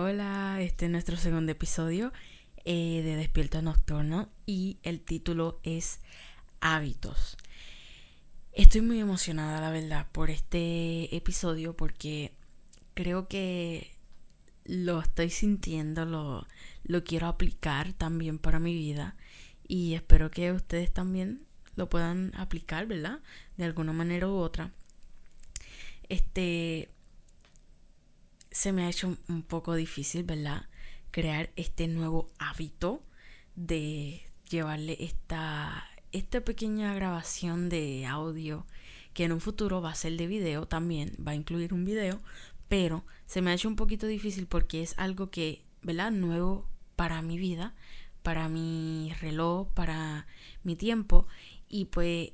Hola, este es nuestro segundo episodio eh, de Despierta Nocturno y el título es Hábitos. Estoy muy emocionada, la verdad, por este episodio porque creo que lo estoy sintiendo, lo, lo quiero aplicar también para mi vida y espero que ustedes también lo puedan aplicar, ¿verdad? De alguna manera u otra. Este, se me ha hecho un poco difícil, ¿verdad? Crear este nuevo hábito de llevarle esta, esta pequeña grabación de audio que en un futuro va a ser de video también, va a incluir un video, pero se me ha hecho un poquito difícil porque es algo que, ¿verdad? Nuevo para mi vida, para mi reloj, para mi tiempo y pues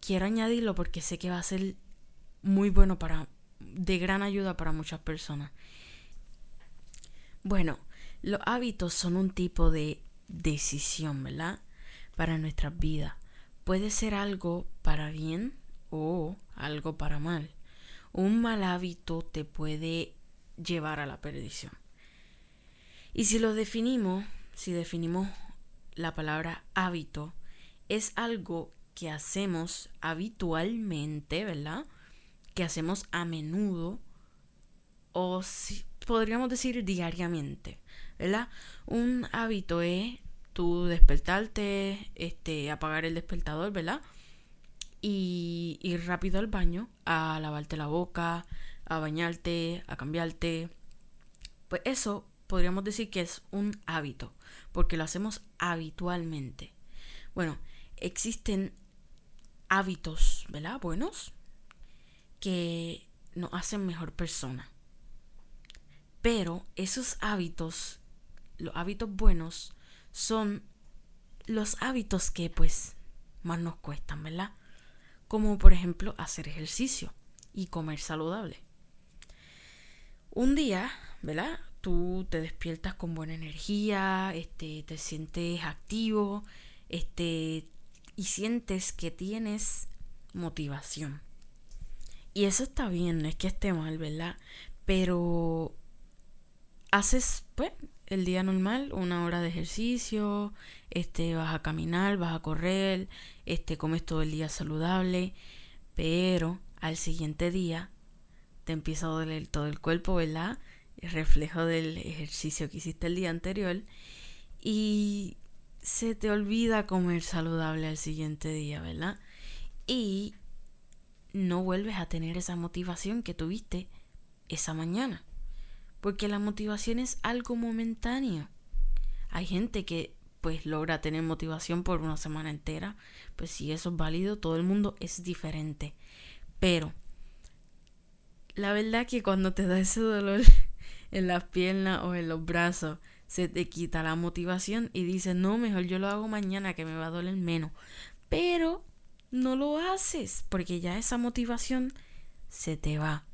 quiero añadirlo porque sé que va a ser muy bueno para de gran ayuda para muchas personas. Bueno, los hábitos son un tipo de decisión, ¿verdad? Para nuestras vidas. Puede ser algo para bien o algo para mal. Un mal hábito te puede llevar a la perdición. Y si lo definimos, si definimos la palabra hábito, es algo que hacemos habitualmente, ¿verdad? Que hacemos a menudo o si, podríamos decir diariamente, ¿verdad? Un hábito es tú despertarte, este, apagar el despertador, ¿verdad? Y ir rápido al baño a lavarte la boca, a bañarte, a cambiarte. Pues eso podríamos decir que es un hábito, porque lo hacemos habitualmente. Bueno, existen hábitos, ¿verdad? Buenos que nos hacen mejor persona. Pero esos hábitos, los hábitos buenos, son los hábitos que pues más nos cuestan, ¿verdad? Como por ejemplo hacer ejercicio y comer saludable. Un día, ¿verdad? Tú te despiertas con buena energía, este, te sientes activo, este, y sientes que tienes motivación. Y eso está bien, no es que esté mal, ¿verdad? Pero haces, pues, el día normal, una hora de ejercicio, este, vas a caminar, vas a correr, este, comes todo el día saludable, pero al siguiente día te empieza a doler todo el cuerpo, ¿verdad? El reflejo del ejercicio que hiciste el día anterior y se te olvida comer saludable al siguiente día, ¿verdad? Y no vuelves a tener esa motivación que tuviste esa mañana. Porque la motivación es algo momentáneo. Hay gente que pues logra tener motivación por una semana entera. Pues si eso es válido, todo el mundo es diferente. Pero la verdad que cuando te da ese dolor en las piernas o en los brazos, se te quita la motivación y dices, no, mejor yo lo hago mañana que me va a doler menos. Pero no lo haces porque ya esa motivación se te va.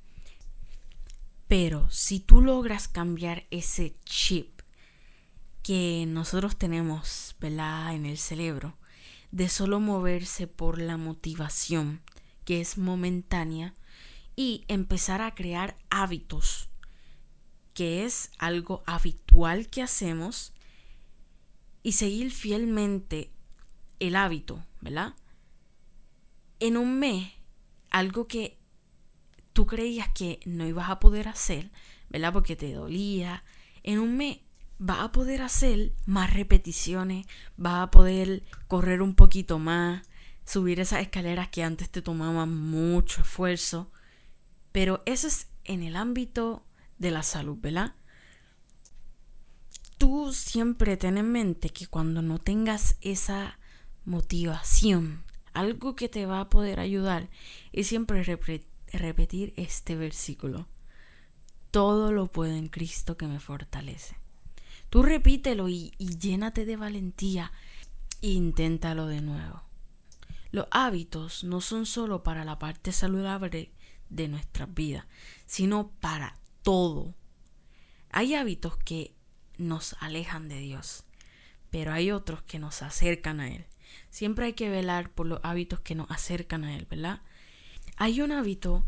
Pero si tú logras cambiar ese chip que nosotros tenemos, ¿verdad? En el cerebro, de solo moverse por la motivación, que es momentánea, y empezar a crear hábitos, que es algo habitual que hacemos, y seguir fielmente el hábito, ¿verdad? En un mes, algo que tú creías que no ibas a poder hacer, ¿verdad? Porque te dolía, en un mes vas a poder hacer más repeticiones, vas a poder correr un poquito más, subir esas escaleras que antes te tomaban mucho esfuerzo. Pero eso es en el ámbito de la salud, ¿verdad? Tú siempre ten en mente que cuando no tengas esa motivación algo que te va a poder ayudar es siempre repetir este versículo. Todo lo puedo en Cristo que me fortalece. Tú repítelo y, llénate de valentía e inténtalo de nuevo. Los hábitos no son solo para la parte saludable de nuestras vidas, sino para todo. Hay hábitos que nos alejan de Dios, pero hay otros que nos acercan a Él. Siempre hay que velar por los hábitos que nos acercan a Él, ¿verdad? Hay un hábito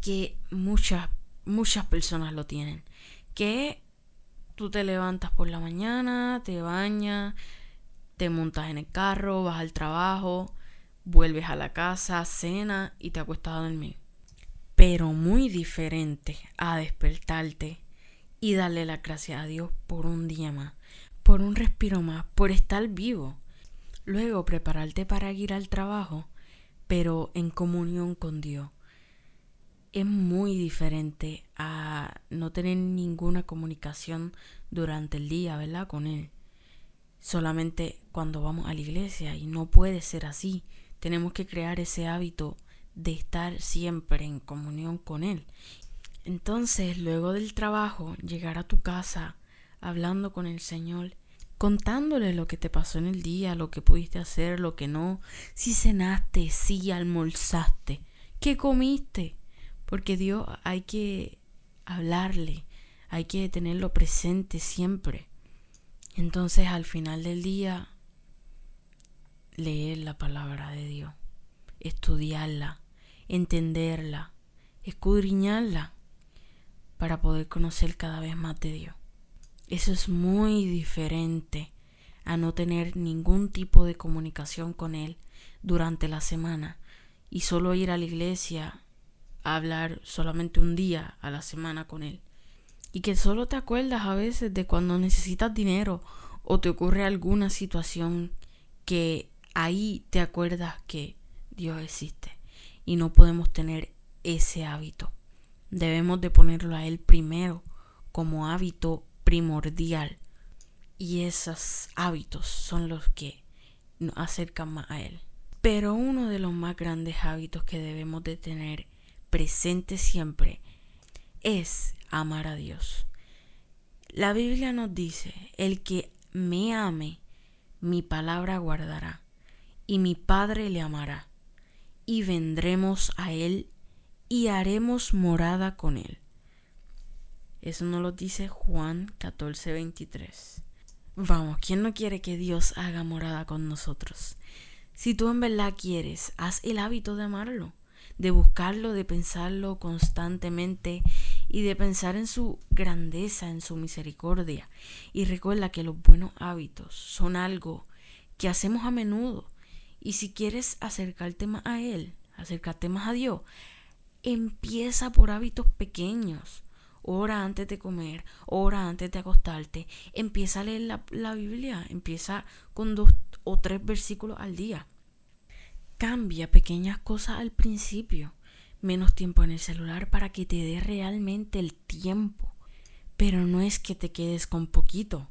que muchas, muchas personas lo tienen, que tú te levantas por la mañana, te bañas, te montas en el carro, vas al trabajo, vuelves a la casa, cena y te acuestas a dormir. Pero muy diferente a despertarte y darle la gracias a Dios por un día más, por un respiro más, por estar vivo. Luego prepararte para ir al trabajo, pero en comunión con Dios. Es muy diferente a no tener ninguna comunicación durante el día, ¿verdad? Con Él solamente cuando vamos a la iglesia y no puede ser así. Tenemos que crear ese hábito de estar siempre en comunión con Él. Entonces, luego del trabajo, llegar a tu casa hablando con el Señor, contándole lo que te pasó en el día, lo que pudiste hacer, lo que no, si cenaste, si almorzaste, qué comiste, porque Dios hay que hablarle, hay que tenerlo presente siempre. Entonces al final del día, leer la palabra de Dios, estudiarla, entenderla, escudriñarla para poder conocer cada vez más de Dios. Eso es muy diferente a no tener ningún tipo de comunicación con Él durante la semana y solo ir a la iglesia a hablar solamente un día a la semana con Él y que solo te acuerdas a veces de cuando necesitas dinero o te ocurre alguna situación que ahí te acuerdas que Dios existe y no podemos tener ese hábito. Debemos de ponerlo a Él primero como hábito primordial y esos hábitos son los que nos acercan más a Él. Pero uno de los más grandes hábitos que debemos de tener presente siempre es amar a Dios. La Biblia nos dice, el que me ame, mi palabra guardará, y mi Padre le amará, y vendremos a Él y haremos morada con Él. Eso nos lo dice Juan 14, 23. Vamos, ¿quién no quiere que Dios haga morada con nosotros? Si tú en verdad quieres, haz el hábito de amarlo, de buscarlo, de pensarlo constantemente y de pensar en su grandeza, en su misericordia. Y recuerda que los buenos hábitos son algo que hacemos a menudo. Y si quieres acercarte más a Él, acercarte más a Dios, empieza por hábitos pequeños. Ora antes de comer, ora antes de acostarte. Empieza a leer la, la Biblia, empieza con dos o tres versículos al día. Cambia pequeñas cosas al principio menos tiempo en el celular para que te dé realmente el tiempo. Pero no es que te quedes con poquito,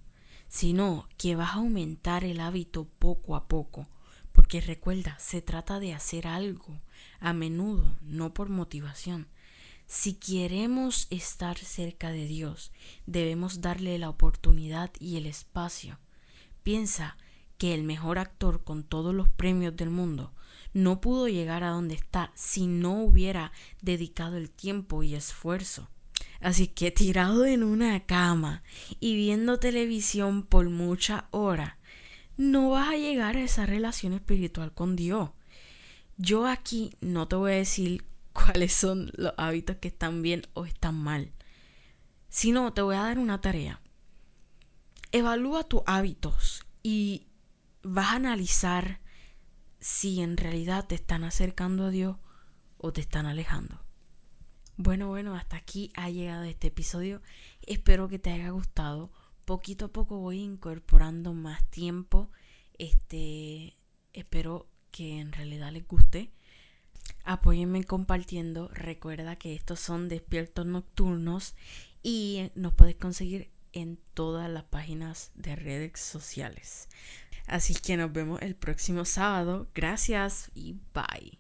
sino que vas a aumentar el hábito poco a poco. Porque recuerda, se trata de hacer algo a menudo, no por motivación. Si queremos estar cerca de Dios, debemos darle la oportunidad y el espacio. Piensa que el mejor actor con todos los premios del mundo no pudo llegar a donde está si no hubiera dedicado el tiempo y esfuerzo. Así que tirado en una cama y viendo televisión por mucha hora, no vas a llegar a esa relación espiritual con Dios. Yo aquí no te voy a decir cuáles son los hábitos que están bien o están mal, sino te voy a dar una tarea. Evalúa tus hábitos y vas a analizar si en realidad te están acercando a Dios o te están alejando. Bueno, bueno, hasta aquí ha llegado este episodio. Espero que te haya gustado. Poquito a poco voy incorporando más tiempo. Este, espero que en realidad les guste. Apóyenme compartiendo. Recuerda que estos son despiertos nocturnos y nos puedes conseguir en todas las páginas de redes sociales. Así que nos vemos el próximo sábado. Gracias y bye.